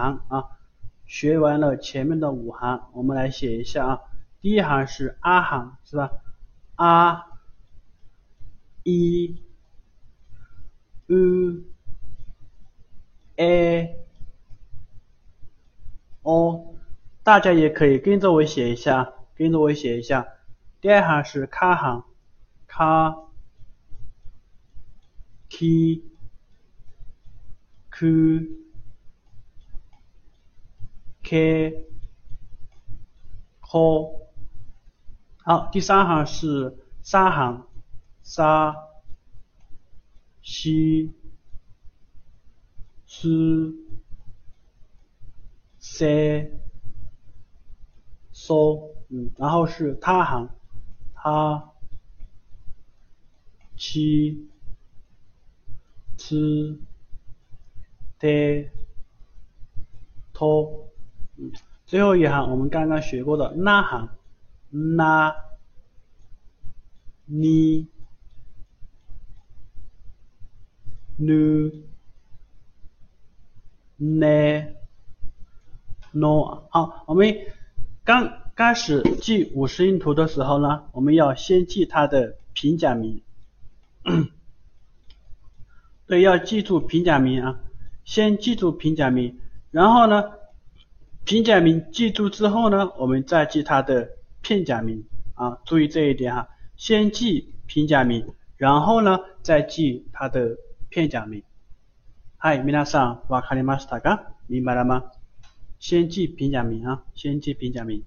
行啊。学完了前面的五行，我们来写一下啊。第一行是啊行，是吧？啊、一、u、a、o，大家也可以跟着我写一下，跟着我写一下。第二行是卡行，卡、k、q、k、k。好，第三行是三行，沙、西、斯、塞、苏，嗯，然后是他行，他、七、吃、得、托，最后一行我们刚刚学过的那行。那、你、nu、呢、no。好，我们刚开始记五十音图的时候呢，我们要先记它的平假名。对，要记住平假名啊，先记住平假名，然后呢，平假名记住之后呢，我们再记它的。片假名啊，注意这一点哈，先记平假名，然后呢再记它的片假名。嗨，皆さんわかりましたか？明白了吗？先记平假名啊，先记平假名。